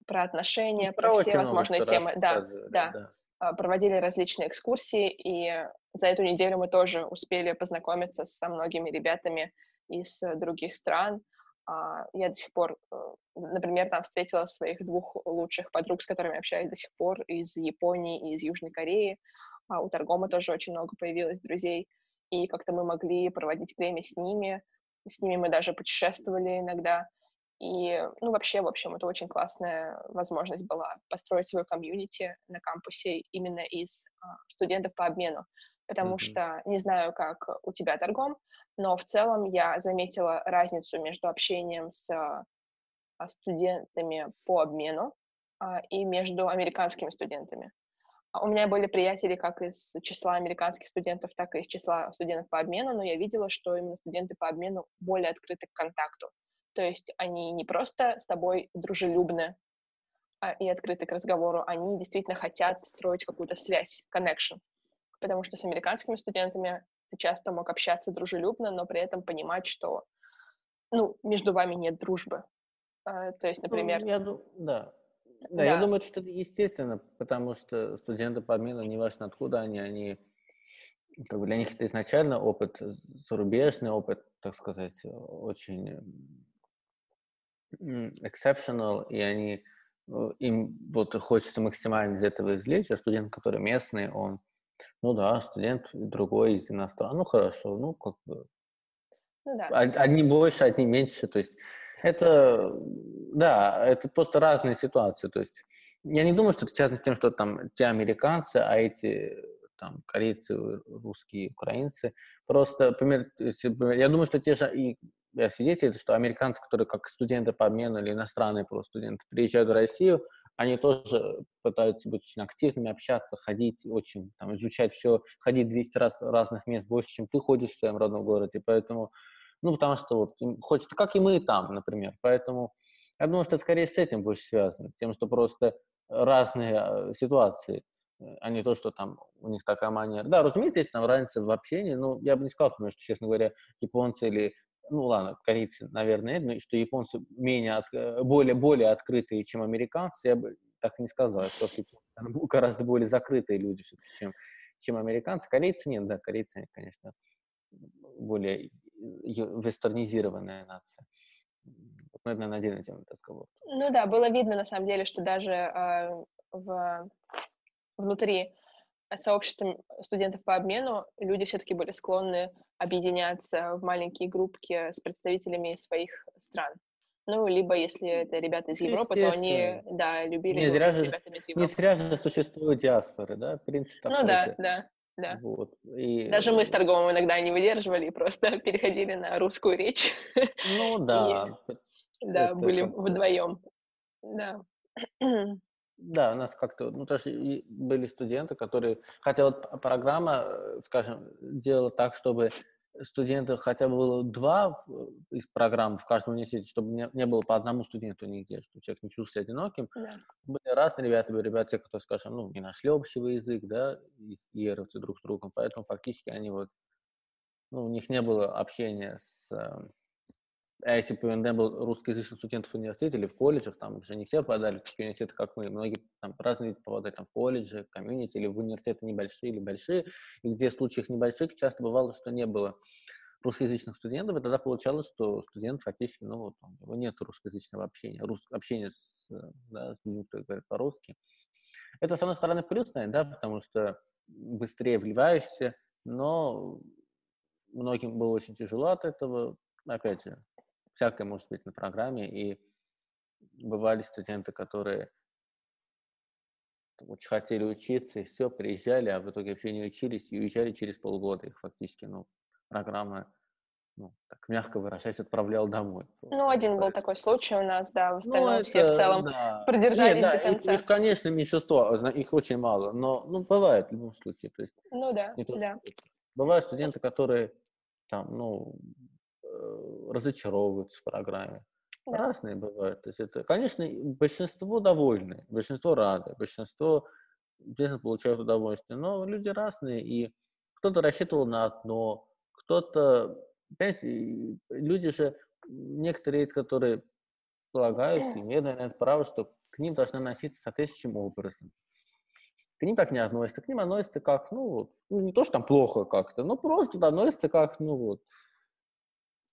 про отношения, ну, про, про все возможные темы. Да, да, да. А, проводили различные экскурсии, и за эту неделю мы тоже успели познакомиться со многими ребятами из других стран. А, я до сих пор, э, например, там встретила своих двух лучших подруг, с которыми общаюсь до сих пор, из Японии и из Южной Кореи. А у Торгома тоже очень много появилось друзей, и как-то мы могли проводить время с ними. С ними мы даже путешествовали иногда. И, ну, вообще, в общем, это очень классная возможность была построить свою комьюнити на кампусе именно из а, студентов по обмену. Потому mm-hmm. что, не знаю, как у тебя торгом, но в целом я заметила разницу между общением с а, студентами по обмену а, и между американскими студентами. У меня были приятели как из числа американских студентов, так и из числа студентов по обмену, но я видела, что именно студенты по обмену более открыты к контакту. То есть они не просто с тобой дружелюбны а, и открыты к разговору, они действительно хотят строить какую-то связь, connection. Потому что с американскими студентами ты часто мог общаться дружелюбно, но при этом понимать, что ну, между вами нет дружбы. А, то есть, ну, например... Ну, я, да. Да, да, я думаю, что это естественно, потому что студенты по обмену, неважно откуда они, они как бы для них это изначально опыт зарубежный, опыт, так сказать, очень exceptional, и они э, им вот хочется максимально из этого извлечь, а студент, который местный, он, ну да, студент другой из иностранных, ну хорошо, ну как бы, ну, да. одни больше, одни меньше, то есть это, да, это просто разные ситуации, то есть я не думаю, что это связано с тем, что там те американцы, а эти там корейцы, русские, украинцы, просто, например, я думаю, что те же и я свидетель, что американцы, которые как студенты по обмену или иностранные просто студенты приезжают в Россию, они тоже пытаются быть очень активными, общаться, ходить, очень там, изучать все, ходить 200 раз разных мест больше, чем ты ходишь в своем родном городе. Поэтому, ну, потому что вот хочется, как и мы там, например. Поэтому я думаю, что это скорее с этим больше связано, тем, что просто разные э, ситуации, а не то, что там у них такая манера. Да, разумеется, есть там разница в общении, но я бы не сказал, потому что, честно говоря, японцы или ну ладно, корейцы, наверное, но что японцы менее, от, э, более, более открытые, чем американцы, я бы так не сказал, что гораздо более закрытые люди чем, чем американцы. Корейцы нет, да, корейцы, конечно, более вестернизированная нация. Наверное, на отдельную тему разговор. Ну да, было видно, на самом деле, что даже э, в, внутри сообществом студентов по обмену люди все-таки были склонны объединяться в маленькие группки с представителями своих стран. Ну, либо если это ребята из Европы, то они, да, любили не зря же, Не зря же существуют диаспоры, да, в принципе, Ну да, же. да, да. Вот. И... Даже мы с торговым иногда не выдерживали и просто переходили на русскую речь. Ну да. И, да, были вдвоем. Да. Да, у нас как-то, ну, тоже были студенты, которые, хотя вот программа, э, скажем, делала так, чтобы студентов хотя бы было два из программ в каждом университете, чтобы не, не было по одному студенту нигде, чтобы человек не чувствовал себя одиноким. Да. Были разные ребята, были ребята, которые, скажем, ну, не нашли общего языка, да, и иеровцы друг с другом, поэтому фактически они вот, ну, у них не было общения с эм, а если бы УНД был русскоязычных студентов в университете или в колледжах, там уже не все попадали в такие университеты, как мы. Многие там разные попадали там, в колледжи, комьюнити или в университеты небольшие или большие. И где в случаях небольших часто бывало, что не было русскоязычных студентов, и тогда получалось, что студент фактически, ну вот, у него нет русскоязычного общения, рус, общения с, да, с людьми, кто говорит по-русски. Это, с одной стороны, плюс, да, потому что быстрее вливаешься, но многим было очень тяжело от этого. Опять же, всякое может быть на программе, и бывали студенты, которые очень хотели учиться, и все, приезжали, а в итоге вообще не учились, и уезжали через полгода. Их фактически, ну, программа, ну, так мягко выражаясь, отправлял домой. Просто. Ну, один был такой случай у нас, да, в ну, остальном ну, все в целом да. продержались Нет, да, до конца. Их, их, конечно, меньшинство, а их очень мало, но, ну, бывает в любом случае. То есть, ну, да, да. Бывают студенты, которые там, ну, разочаровываются в программе. Да. Разные бывают. То есть это, конечно, большинство довольны, большинство рады, большинство действительно получают удовольствие, но люди разные, и кто-то рассчитывал на одно, кто-то, понимаете, люди же, некоторые, которые полагают, имеют, наверное, право, что к ним должны относиться соответствующим образом. К ним так не относятся, к ним относятся как, ну, вот, ну, не то, что там плохо как-то, но просто относятся как, ну, вот,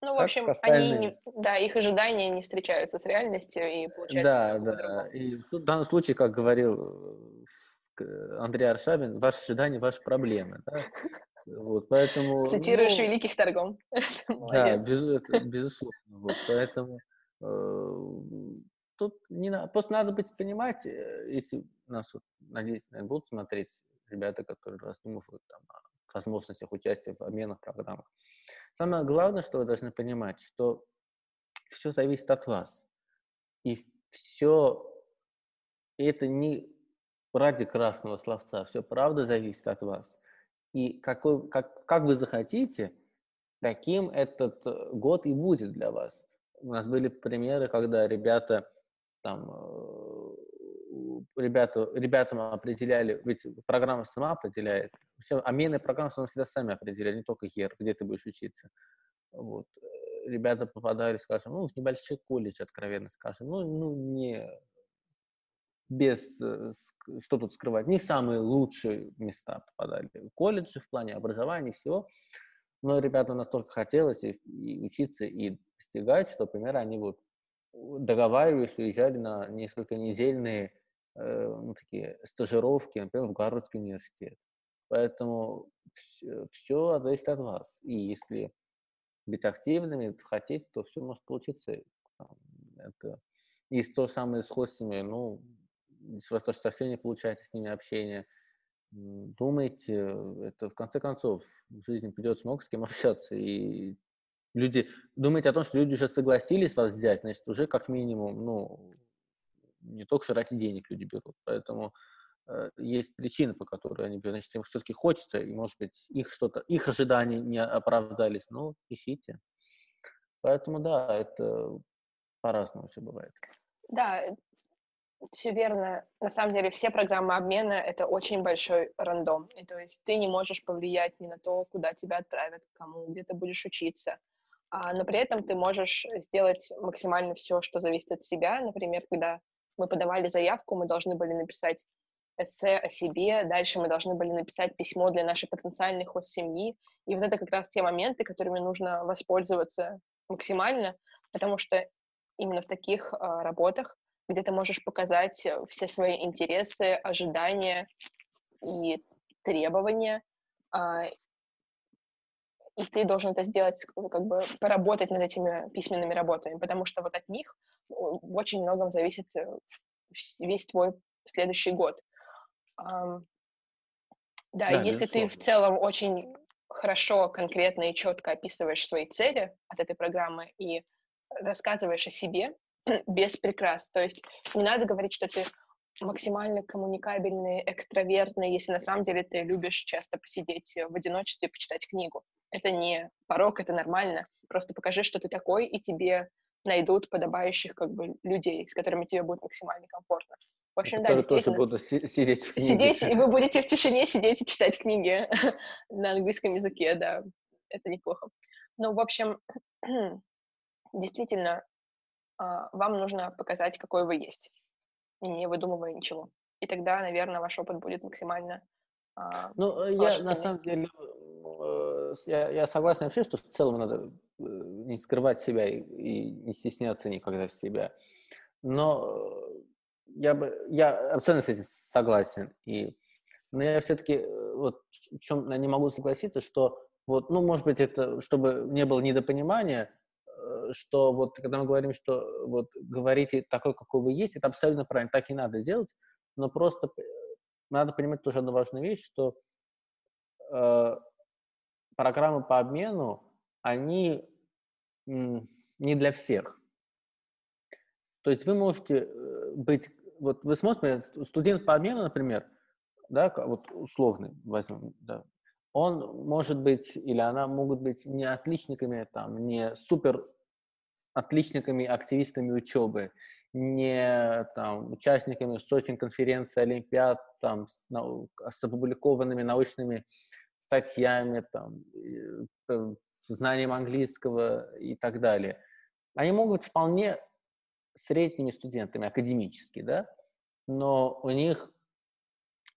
ну, в общем, они не, да, их ожидания не встречаются с реальностью и получается. Да, да. И тут в данном случае, как говорил э, Андрей Аршавин, ваши ожидания, ваши проблемы. Да? Вот, поэтому, Цитируешь ну, великих торгом. Да, без, безусловно. Вот, поэтому э, тут не надо, просто надо быть понимать, э, если нас, вот, надеюсь, будут смотреть ребята, которые раздумывают там, возможностях участия в обменных программах. Самое главное, что вы должны понимать, что все зависит от вас. И все это не ради красного словца, все правда зависит от вас. И какой, как, как вы захотите, таким этот э, год и будет для вас. У нас были примеры, когда ребята там ребята, ребятам определяли, ведь программа сама определяет, все, обменные программы всегда сами определяют, не только ЕР, где ты будешь учиться. Вот. Ребята попадали, скажем, ну, в небольшой колледж, откровенно скажем, ну, ну не без, э, что тут скрывать, не самые лучшие места попадали. Колледжи в плане образования и всего. Но ребятам настолько хотелось и, и учиться, и достигать, что, например, они вот договаривались, уезжали на несколько недельные ну, такие стажировки, например, в Гарвардский университет. Поэтому все, все зависит от вас. И если быть активными, хотеть, то все может получиться. Это... И то самое с хостами, ну, если у вас тоже совсем не получается с ними общение, думайте, это в конце концов в жизни придется много с кем общаться, и люди, думаете о том, что люди уже согласились вас взять, значит, уже как минимум, ну, не только ради денег люди берут, поэтому э, есть причины, по которой они берут, значит, им все-таки хочется, и, может быть, их что-то, их ожидания не оправдались, ну, ищите. Поэтому, да, это по-разному все бывает. Да, все верно. На самом деле все программы обмена — это очень большой рандом. И то есть ты не можешь повлиять ни на то, куда тебя отправят, кому, где ты будешь учиться. А, но при этом ты можешь сделать максимально все, что зависит от себя. Например, когда мы подавали заявку, мы должны были написать эссе о себе, дальше мы должны были написать письмо для нашей потенциальной хост-семьи. И вот это как раз те моменты, которыми нужно воспользоваться максимально, потому что именно в таких а, работах, где ты можешь показать все свои интересы, ожидания и требования, а, и ты должен это сделать, как бы поработать над этими письменными работами, потому что вот от них в очень многом зависит э, весь твой следующий год. Да, да если ты в целом очень хорошо, конкретно и четко описываешь свои цели от этой программы и рассказываешь о себе без прикрас, то есть не надо говорить, что ты максимально коммуникабельный, экстравертный, если на самом деле ты любишь часто посидеть в одиночестве и почитать книгу. Это не порог, это нормально. Просто покажи, что ты такой, и тебе найдут подобающих как бы людей, с которыми тебе будет максимально комфортно. В общем, да, действительно. тоже будут сидеть в книге. Сидеть, и вы будете в тишине сидеть и читать книги на английском языке, да, это неплохо. Ну, в общем, действительно, а, вам нужно показать, какой вы есть не выдумывая ничего. И тогда, наверное, ваш опыт будет максимально а, Ну, э, я на самом деле, э, я, я согласен вообще, что в целом надо не скрывать себя и, и не стесняться никогда себя. Но я бы, я абсолютно с этим согласен. И, но я все-таки вот в чем не могу согласиться, что вот, ну, может быть, это, чтобы не было недопонимания, Э, что вот когда мы говорим, что вот говорите такой, какой вы есть, это абсолютно правильно, так и надо делать, но просто надо понимать тоже одну важную вещь, что э, программы по обмену, они не для всех. То есть вы можете э, быть, вот вы смотрите, студент по обмену, например, да, вот условный возьмем, да, он может быть или она могут быть не отличниками, там, не супер отличниками, активистами учебы, не там, участниками сотен конференций, олимпиад, там, с, нау- с опубликованными научными статьями, там, э, знанием английского и так далее. Они могут вполне средними студентами, академически, да, но у них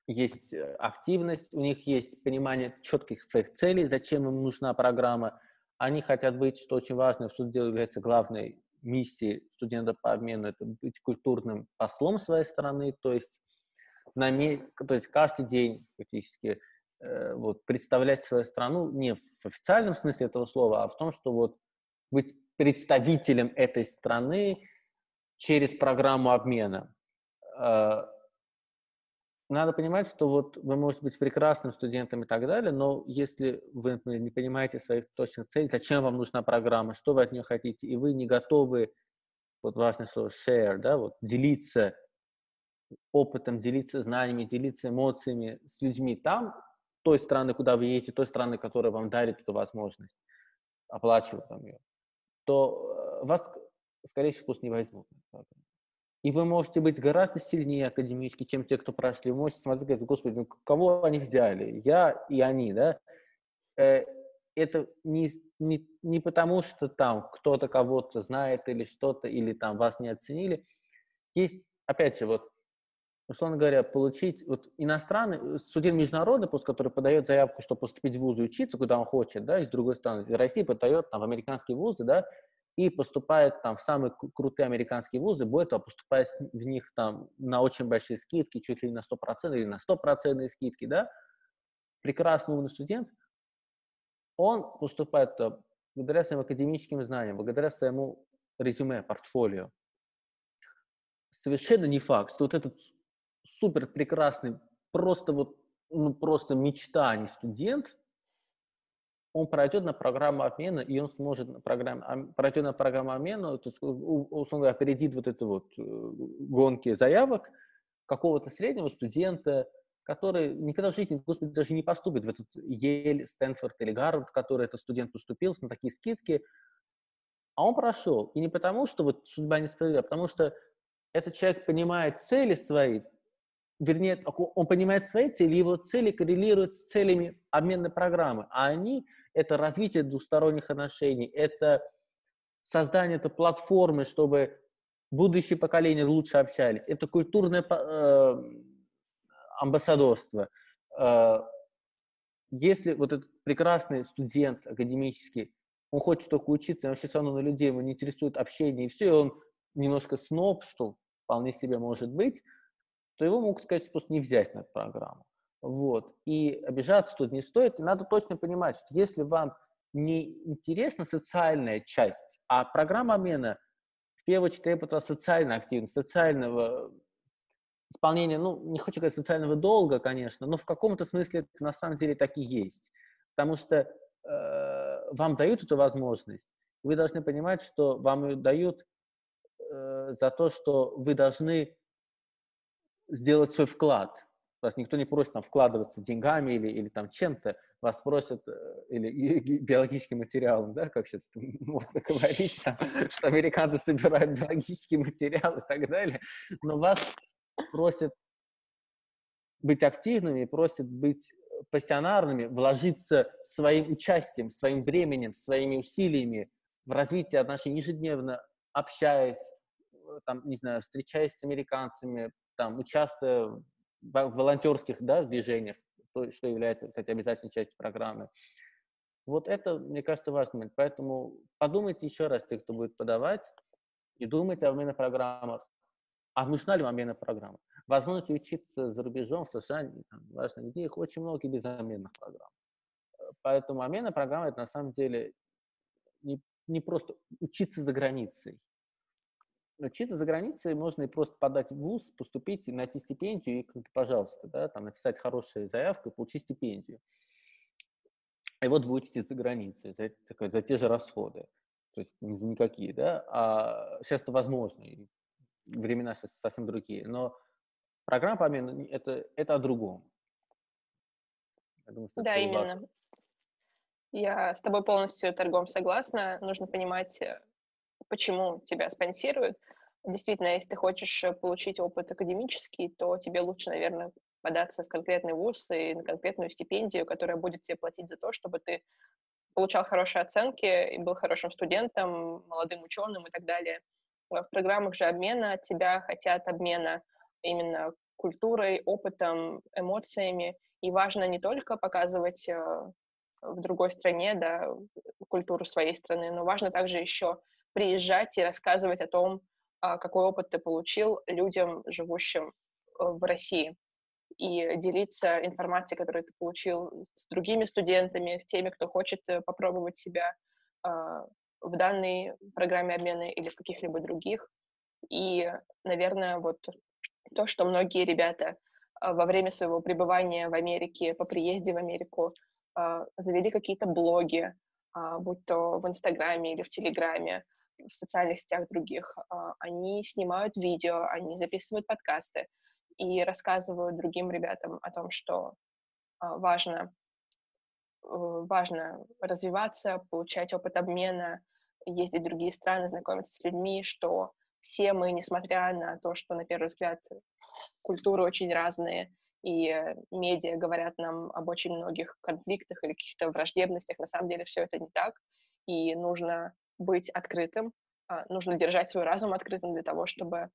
есть э, активность, у них есть понимание четких своих целей, зачем им нужна программа. Они хотят быть, что очень важно, в суде является главной миссией студента по обмену, это быть культурным послом своей страны, то есть, на, то есть каждый день фактически э, вот, представлять свою страну не в официальном смысле этого слова, а в том, что вот быть представителем этой страны через программу обмена. Э, надо понимать, что вот вы можете быть прекрасным студентом и так далее, но если вы не понимаете своих точных целей, зачем вам нужна программа, что вы от нее хотите, и вы не готовы, вот важное слово share, да, вот делиться опытом, делиться знаниями, делиться эмоциями с людьми там, той страны, куда вы едете, той страны, которая вам дарит эту возможность, оплачивают там ее, то э, вас, скорее всего, просто не возьмут. И вы можете быть гораздо сильнее академически, чем те, кто прошли. Вы можете смотреть, говорить, господи, ну кого они взяли? Я и они, да? Э, это не, не, не потому, что там кто-то кого-то знает или что-то, или там вас не оценили. Есть, опять же, вот, условно говоря, получить вот иностранный, студент международный, после который подает заявку, чтобы поступить в вуз и учиться, куда он хочет, да, и с другой стороны, Россия подает там в американские вузы, да, и поступает там в самые крутые американские вузы, более того, поступает в них там на очень большие скидки, чуть ли не на 100% или на 100% скидки, да, прекрасный умный студент, он поступает благодаря своим академическим знаниям, благодаря своему резюме, портфолио. Совершенно не факт, что вот этот супер прекрасный, просто вот, ну, просто мечта, а не студент, он пройдет на программу обмена, и он сможет на программу, пройдет на программу обмена, то есть, условно говоря, опередит вот это вот э, гонки заявок какого-то среднего студента, который никогда в жизни, господи, даже не поступит в этот Ель, Стэнфорд или Гарвард, который этот студент поступил на такие скидки, а он прошел. И не потому, что вот судьба несправедлива, а потому что этот человек понимает цели свои, вернее, он понимает свои цели, его цели коррелируют с целями обменной программы, а они это развитие двусторонних отношений, это создание этой платформы, чтобы будущие поколения лучше общались, это культурное э, амбассадорство. Э, если вот этот прекрасный студент академический, он хочет только учиться, он вообще равно на людей, его не интересует общение, и все, и он немножко сноб, что вполне себе может быть, то его могут сказать, что просто не взять на эту программу. Вот. И обижаться тут не стоит. И надо точно понимать, что если вам не интересна социальная часть, а программа обмена в первую очередь требует социальной активности, социального исполнения, ну, не хочу сказать социального долга, конечно, но в каком-то смысле это на самом деле так и есть. Потому что э, вам дают эту возможность, вы должны понимать, что вам ее дают э, за то, что вы должны сделать свой вклад. Вас никто не просит там, вкладываться деньгами или, или там чем-то, вас просят, э, или биологическим материалом, да, как сейчас можно говорить, там, что американцы собирают биологический материал и так далее, но вас просят быть активными, просят быть пассионарными, вложиться своим участием, своим временем, своими усилиями в развитие отношений, ежедневно общаясь, э, там, не знаю, встречаясь с американцами, там, участвуя в волонтерских да, движениях, то, что является, кстати, обязательной частью программы. Вот это, мне кажется, важный момент. Поэтому подумайте еще раз, те, кто будет подавать, и думайте о обменных программах. А нужна ли вам обменная программа? Возможность учиться за рубежом, в США, там, важно где, их очень много без обменных программ. Поэтому обменная программа – это на самом деле не, не просто учиться за границей. Учиться за границей можно и просто подать в ВУЗ, поступить, найти стипендию и, пожалуйста, да, там, написать хорошую заявку и получить стипендию. И вот вы учитесь за границей, за, за те же расходы. То есть не за никакие, да, а сейчас это возможно, и времена сейчас совсем другие. Но программа по обмену это, это о другом. думаю, да, именно. Важно. Я с тобой полностью торгом согласна. Нужно понимать, э, почему тебя спонсируют. Действительно, если ты хочешь э, получить опыт академический, то тебе лучше, наверное, податься в конкретный вуз и на конкретную стипендию, которая будет тебе платить за то, чтобы ты получал хорошие оценки и был хорошим студентом, молодым ученым и так далее. В программах же обмена от тебя хотят обмена именно культурой, опытом, эмоциями. И важно не только показывать э, в другой стране да, культуру своей страны, но важно также еще приезжать и рассказывать о том, а, какой опыт ты получил людям, живущим э, в России, и делиться информацией, которую ты получил с другими студентами, с теми, кто хочет э, попробовать себя а, в данной программе обмена или в каких-либо других. И, наверное, вот то, что многие ребята а, во время своего пребывания в Америке, по приезде в Америку, завели какие-то блоги, будь то в Инстаграме или в Телеграме, в социальных сетях других, а, они снимают видео, они записывают подкасты и рассказывают другим ребятам о том, что а, важно, э, важно развиваться, получать опыт обмена, ездить в другие страны, знакомиться с людьми, что все мы, несмотря на то, что на первый взгляд культуры очень разные, и медиа говорят нам об очень многих конфликтах или каких-то враждебностях, на самом деле все это не так, и нужно быть открытым, а, нужно держать свой разум открытым для того, чтобы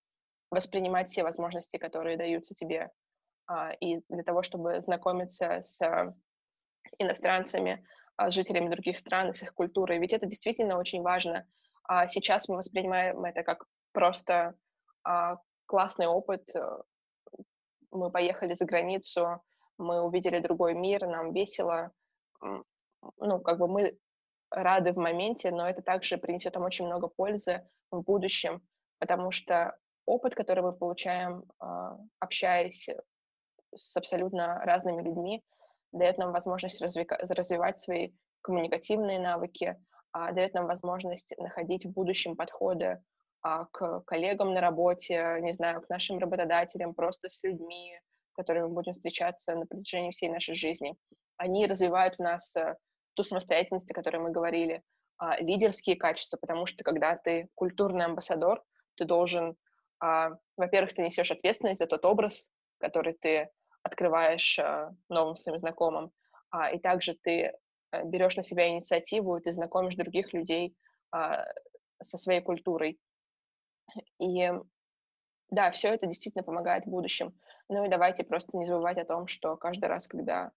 воспринимать все возможности, которые даются тебе, а, и для того, чтобы знакомиться с иностранцами, а, с жителями других стран, с их культурой. Ведь это действительно очень важно. Сейчас мы воспринимаем это как просто классный опыт. Мы поехали за границу, мы увидели другой мир, нам весело. Ну, как бы мы рады в моменте, но это также принесет нам очень много пользы в будущем, потому что опыт, который мы получаем, а, общаясь с абсолютно разными людьми, дает нам возможность развивать свои коммуникативные навыки, а, дает нам возможность находить в будущем подходы а, к коллегам на работе, не знаю, к нашим работодателям, просто с людьми, с которыми мы будем встречаться на протяжении всей нашей жизни. Они развивают в нас э, ту самостоятельность, о которой мы говорили, а, лидерские качества, потому что когда ты культурный амбассадор, ты должен, а, во-первых, ты несешь ответственность за тот образ, который ты открываешь а, новым своим знакомым, и также ты а, берешь на себя инициативу, и ты знакомишь других людей со своей культурой. И да, все это действительно помогает в будущем. Ну и давайте просто не забывать о том, что каждый раз, когда,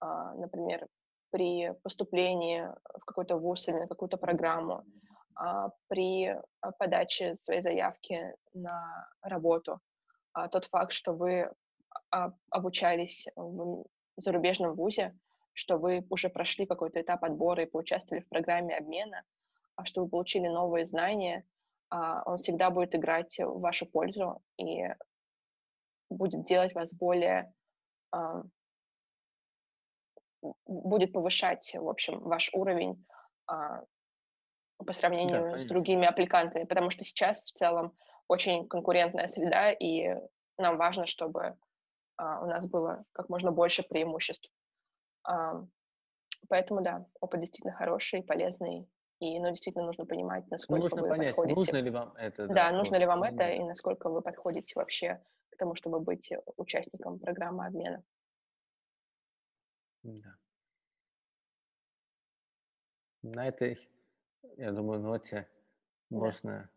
например, при поступлении в какой-то вуз или на какую-то программу, а, при а, подаче своей заявки на работу. А, тот факт, что вы обучались в зарубежном вузе, что вы уже прошли какой-то этап отбора и поучаствовали в программе обмена, а что вы получили новые знания, а, он всегда будет играть в вашу пользу и будет делать вас более а, будет повышать, в общем, ваш уровень а, по сравнению да, с другими аппликантами, потому что сейчас в целом очень конкурентная среда, и нам важно, чтобы у нас было как можно больше преимуществ. Поэтому да, опыт действительно хороший, полезный, и, ну, действительно нужно понимать, ну, насколько ну, нужно вы понять, подходите. нужно ли вам это. Да, да нужно ли вам это, и насколько вы подходите вообще к тому, чтобы быть участником программы обмена. Да. На этой, я думаю, ноте да. можно,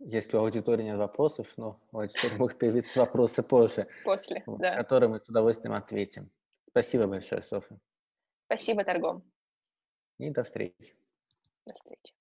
если у аудитории нет вопросов, но у аудитории могут появиться вопросы позже, После, вот, да. которые мы с удовольствием ответим. Спасибо большое, Софья. Спасибо, Торгом. И до встречи. До встречи.